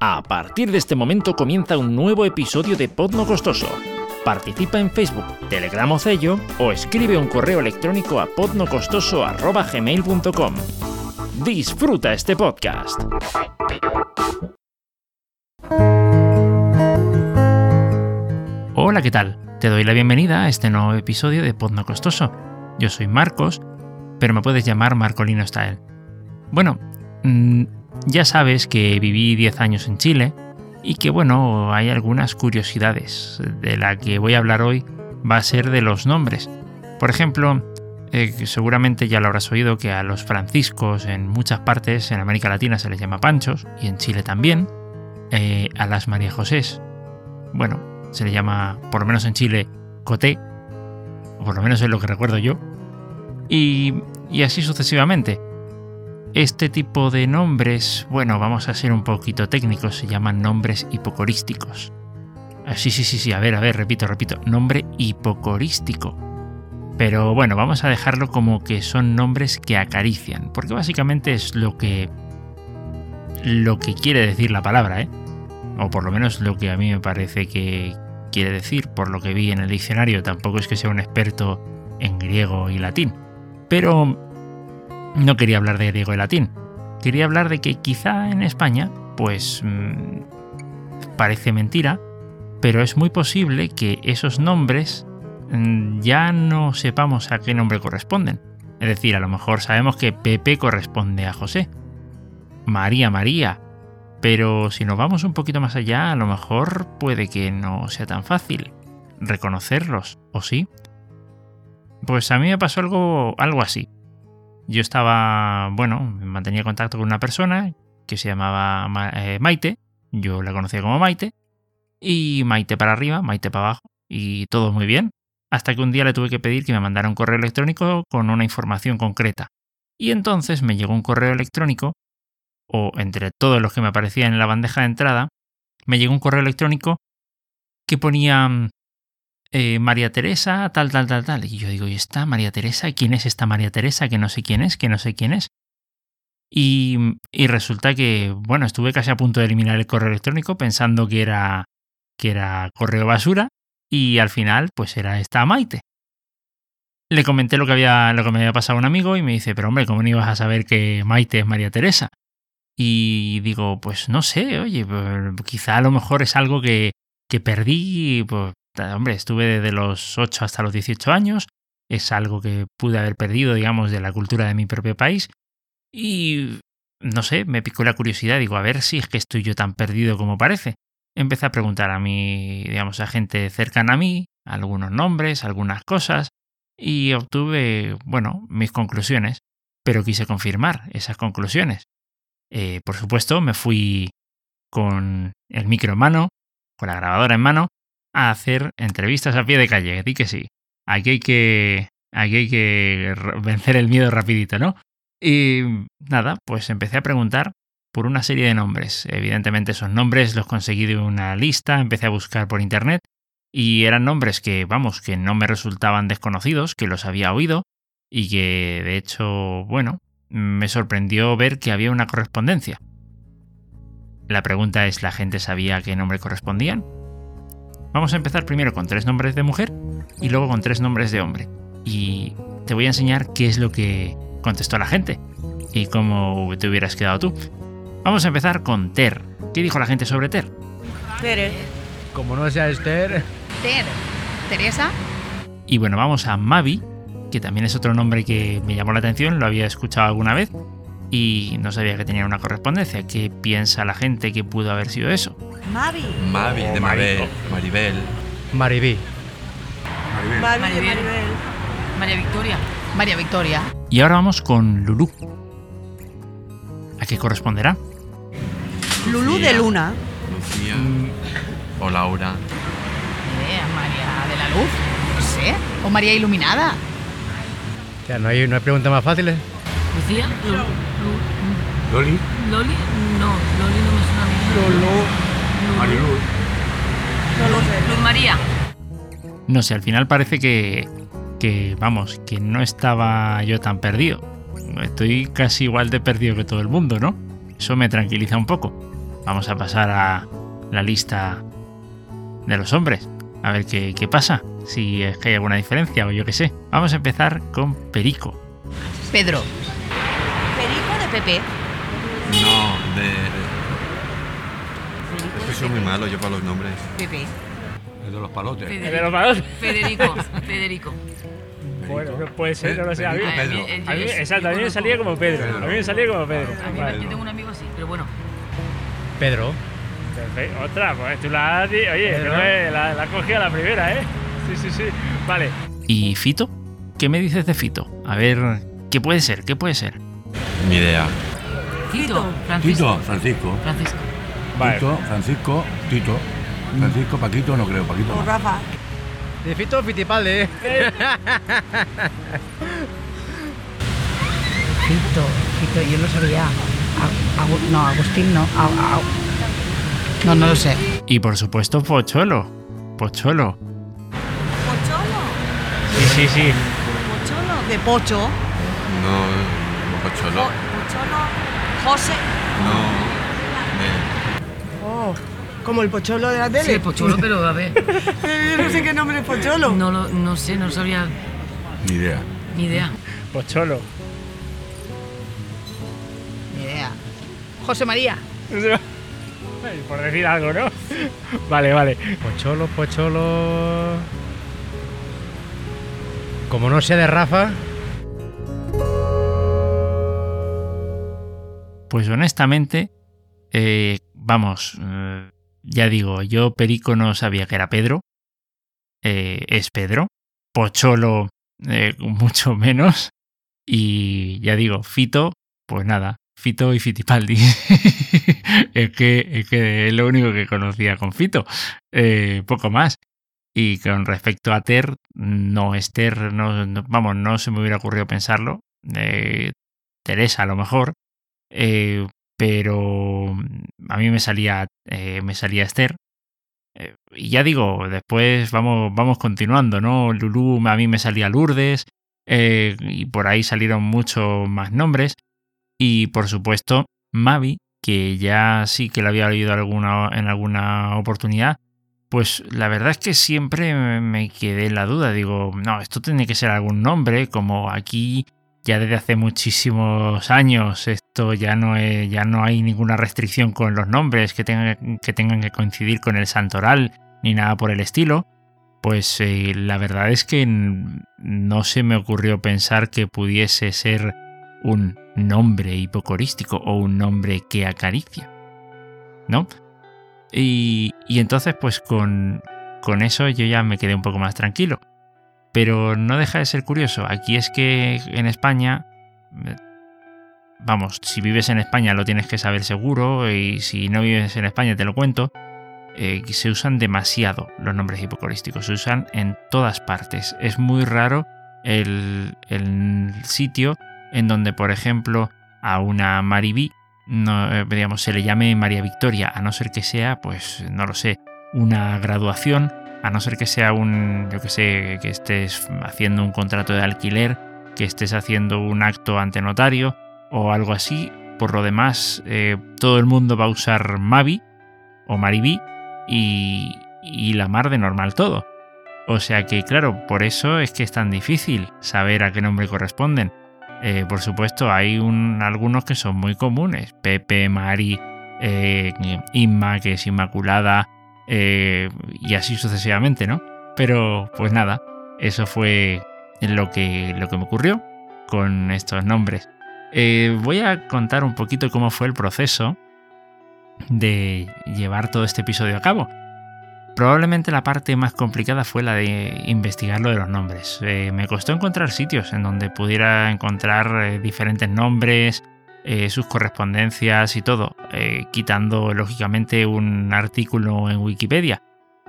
A partir de este momento comienza un nuevo episodio de Podno Costoso. Participa en Facebook, Telegram o Cello o escribe un correo electrónico a podnocostoso.gmail.com. Disfruta este podcast. Hola, ¿qué tal? Te doy la bienvenida a este nuevo episodio de Podno Costoso. Yo soy Marcos, pero me puedes llamar Marcolino Style. Bueno, mmm, ya sabes que viví 10 años en Chile y que bueno, hay algunas curiosidades. De la que voy a hablar hoy va a ser de los nombres. Por ejemplo, eh, seguramente ya lo habrás oído que a los franciscos en muchas partes en América Latina se les llama panchos y en Chile también. Eh, a las María Josés, bueno, se le llama, por lo menos en Chile, coté, o por lo menos es lo que recuerdo yo. Y, y así sucesivamente. Este tipo de nombres, bueno, vamos a ser un poquito técnicos, se llaman nombres hipocorísticos. Ah, sí, sí, sí, sí, a ver, a ver, repito, repito, nombre hipocorístico. Pero bueno, vamos a dejarlo como que son nombres que acarician, porque básicamente es lo que lo que quiere decir la palabra, ¿eh? O por lo menos lo que a mí me parece que quiere decir, por lo que vi en el diccionario, tampoco es que sea un experto en griego y latín. Pero no quería hablar de griego y latín. Quería hablar de que quizá en España, pues mmm, parece mentira, pero es muy posible que esos nombres mmm, ya no sepamos a qué nombre corresponden. Es decir, a lo mejor sabemos que Pepe corresponde a José, María María, pero si nos vamos un poquito más allá, a lo mejor puede que no sea tan fácil reconocerlos, ¿o sí? Pues a mí me pasó algo, algo así. Yo estaba, bueno, mantenía contacto con una persona que se llamaba eh, Maite, yo la conocía como Maite, y Maite para arriba, Maite para abajo, y todo muy bien, hasta que un día le tuve que pedir que me mandara un correo electrónico con una información concreta. Y entonces me llegó un correo electrónico, o entre todos los que me aparecían en la bandeja de entrada, me llegó un correo electrónico que ponía eh, María Teresa, tal, tal, tal, tal. Y yo digo, ¿y esta María Teresa? ¿Quién es esta María Teresa? Que no sé quién es, que no sé quién es. Y, y, resulta que, bueno, estuve casi a punto de eliminar el correo electrónico pensando que era, que era correo basura y al final, pues era esta Maite. Le comenté lo que, había, lo que me había pasado a un amigo y me dice, pero hombre, ¿cómo no ibas a saber que Maite es María Teresa? Y digo, pues no sé, oye, pues, quizá a lo mejor es algo que, que perdí, pues hombre, estuve desde los 8 hasta los 18 años, es algo que pude haber perdido, digamos, de la cultura de mi propio país. Y, no sé, me picó la curiosidad, digo, a ver si es que estoy yo tan perdido como parece. Empecé a preguntar a mi, digamos, a gente cercana a mí, algunos nombres, algunas cosas, y obtuve, bueno, mis conclusiones, pero quise confirmar esas conclusiones. Eh, por supuesto, me fui con el micro en mano, con la grabadora en mano, a hacer entrevistas a pie de calle. Di que sí. Aquí hay que, aquí hay que vencer el miedo rapidito, ¿no? Y nada, pues empecé a preguntar por una serie de nombres. Evidentemente esos nombres los conseguí de una lista, empecé a buscar por internet y eran nombres que, vamos, que no me resultaban desconocidos, que los había oído y que, de hecho, bueno, me sorprendió ver que había una correspondencia. La pregunta es, ¿la gente sabía a qué nombre correspondían? Vamos a empezar primero con tres nombres de mujer y luego con tres nombres de hombre. Y te voy a enseñar qué es lo que contestó la gente y cómo te hubieras quedado tú. Vamos a empezar con Ter. ¿Qué dijo la gente sobre Ter? Tere. Como no sea Esther. Ter. Teresa. Y bueno, vamos a Mavi, que también es otro nombre que me llamó la atención, lo había escuchado alguna vez y no sabía que tenía una correspondencia. ¿Qué piensa la gente que pudo haber sido eso? Mavi. Mavi, de Maribel. Maribel. Maribí. Maribel. Mavi de Maribel. María Victoria. María Victoria. Y ahora vamos con Lulú. ¿A qué corresponderá? Lulú de Luna. Lucía. O Laura. Eh, María de la Luz. No sé. O María Iluminada. Ya, ¿no hay, no hay preguntas más fáciles? Lucía. Lu- Lu- Loli, Loli. No, Loli no me suena a mí. Lolo, Mariluz. No lo sé. Luz María. No sé, al final parece que, que, vamos, que no estaba yo tan perdido. Estoy casi igual de perdido que todo el mundo, ¿no? Eso me tranquiliza un poco. vamos a pasar a la lista de los hombres. A ver qué, qué pasa, si es que hay alguna diferencia o yo qué sé. Vamos a empezar con Perico. Pedro. Perico de Pepe. No, de. Que soy muy malo yo para los nombres. Pepe. El de los palotes. Federico. Federico. Federico. Bueno, no puede ser, no lo sé. A mí, Pedro. el- a mí- el- exacto, a mí me salía como Pedro. A mí me salía como Pedro. A mí Vale. yo tengo un amigo así, pero bueno. Pedro. Perfecto. Otra, pues tú la has Oye, no la, la has cogido a la primera, ¿eh? Sí, sí, sí. Vale. ¿Y Fito? ¿Qué me dices de Fito? A ver, ¿qué puede ser? ¿Qué puede ser? Ni idea. Tito. Francisco. Tito, Francisco. Francisco. Vale. Tito, Francisco, Tito. Francisco, Paquito, no creo, Paquito. O no. Rafa. De Fito Fitipaldi. Fito, Fito, yo lo sabía. Agu- no, Agustín no. No, no lo sé. Y por supuesto Pocholo. Pocholo. Pocholo. Sí, sí, sí. Pocholo. De Pocho. No, Po- Pocholo. Pocholo. José. No. Como el Pocholo de la tele. Sí, el pocholo, pero a ver. Yo no sé qué nombre es Pocholo. No, lo, no sé, no sabría Ni idea. ni idea. Pocholo. Ni idea. José María. Por decir algo, ¿no? Vale, vale. Pocholo, Pocholo. Como no sea de Rafa, Pues honestamente, eh, vamos, eh, ya digo, yo Perico no sabía que era Pedro. Eh, es Pedro. Pocholo, eh, mucho menos. Y ya digo, Fito, pues nada, Fito y Fitipaldi. es, que, es que es lo único que conocía con Fito. Eh, poco más. Y con respecto a Ter, no, Esther, no, no- vamos, no se me hubiera ocurrido pensarlo. Eh, Teresa, a lo mejor. Eh, pero a mí me salía, eh, me salía Esther. Eh, y ya digo, después vamos, vamos continuando, ¿no? Lulú, a mí me salía Lourdes, eh, y por ahí salieron muchos más nombres. Y por supuesto, Mavi, que ya sí que la había oído alguna, en alguna oportunidad, pues la verdad es que siempre me- me quedé en la duda. Digo, no, esto tiene que ser algún nombre, como aquí ya desde hace muchísimos años esto ya no, ya no hay ninguna restricción con los nombres que tengan, que tengan que coincidir con el santoral ni nada por el estilo. Pues eh, la verdad es que no se me ocurrió pensar que pudiese ser un nombre hipocorístico o un nombre que acaricia. ¿No? Y, y entonces pues con, con eso yo ya me quedé un poco más tranquilo. Pero no deja de ser curioso. Aquí es que en España, eh, vamos, si vives en España lo tienes que saber seguro y si no vives en España te lo cuento, eh, se usan demasiado los nombres hipocorísticos. Se usan en todas partes. Es muy raro el, el sitio en donde, por ejemplo, a una Maribí no, eh, se le llame María Victoria, a no ser que sea, pues, no lo sé, una graduación, a no ser que sea un, yo que sé, que estés haciendo un contrato de alquiler, que estés haciendo un acto ante notario o algo así. Por lo demás, eh, todo el mundo va a usar Mavi o Maribí y, la mar de normal todo. O sea que, claro, por eso es que es tan difícil saber a qué nombre corresponden. Eh, por supuesto, hay un- algunos que son muy comunes. Pepe, Mari, eh, Inma, que es Inmaculada, y así sucesivamente, ¿no? Pero, pues nada, eso fue lo que me ocurrió con estos nombres. Eh, voy a contar un poquito cómo fue el proceso de llevar todo este episodio a cabo. Probablemente la parte más complicada fue la de investigar lo de los nombres. Eh, me costó encontrar sitios en donde pudiera encontrar eh, diferentes nombres, eh, sus correspondencias y todo, quitando lógicamente un artículo en Wikipedia.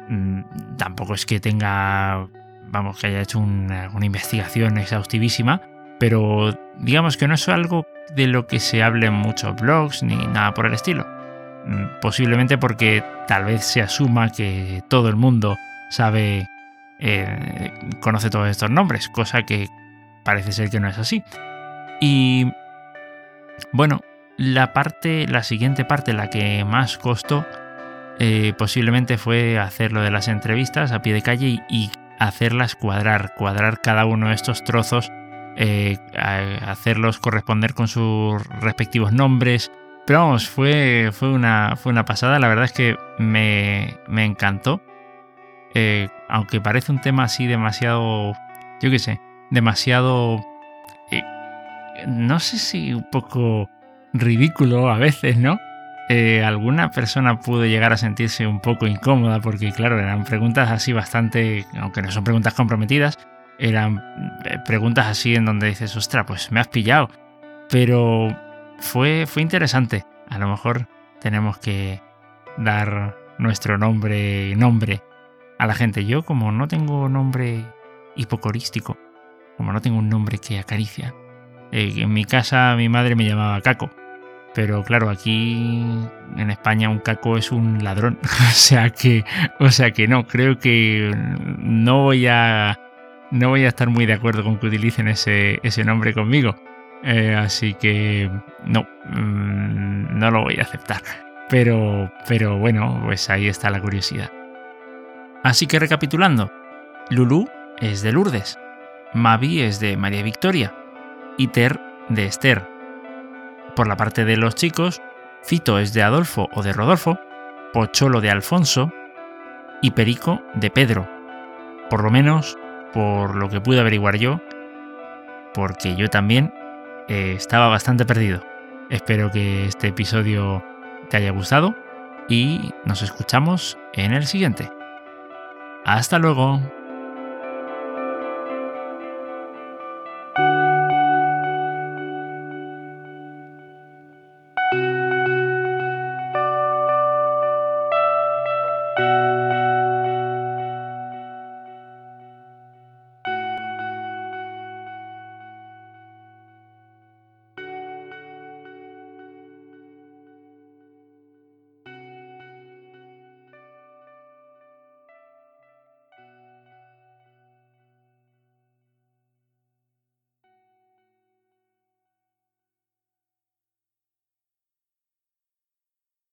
Mm, tampoco es que tenga, vamos, que haya hecho una investigación exhaustivísima, pero digamos que no es algo de lo que se hable en muchos blogs ni nada por el estilo. Mm, Posiblemente porque tal vez se asuma que todo el mundo sabe, eh, conoce todos estos nombres, cosa que parece ser que no es así. Y bueno, la parte, la siguiente parte, la que más costó, eh, posiblemente fue hacer lo de las entrevistas a pie de calle y, y hacerlas cuadrar, cuadrar cada uno de estos trozos, eh, hacerlos corresponder con sus respectivos nombres. Pero vamos, fue, fue, una, fue una pasada, la verdad es que me, me encantó. Eh, aunque parece un tema así demasiado, yo qué sé, demasiado, eh, no sé si un poco ridículo a veces, ¿no? Alguna persona pudo llegar a sentirse un poco incómoda porque, claro, eran preguntas así bastante, aunque no son preguntas comprometidas, eran eh, preguntas así en donde dices, ostra, pues me has pillado. Pero fue, fue interesante. A lo mejor tenemos que dar nuestro nombre, nombre a la gente. Yo, como no tengo nombre hipocorístico, como no tengo un nombre que acaricia, eh, en mi casa mi madre me llamaba Caco. Pero claro, aquí en España un caco es un ladrón. o sea que. O sea que no, creo que no voy a. No voy a estar muy de acuerdo con que utilicen ese, ese nombre conmigo. Eh, así que no, mm, no lo voy a aceptar. Pero, pero bueno, pues ahí está la curiosidad. Así que recapitulando, Lulú es de Lourdes, Mavi es de María Victoria y Ter de Esther. Por la parte de los chicos, Fito es de Adolfo o de Rodolfo, Pocholo de Alfonso y Perico de Pedro. Por lo menos por lo que pude averiguar yo, porque yo también eh, estaba bastante perdido. Espero que este episodio te haya gustado y nos escuchamos en el siguiente. Hasta luego.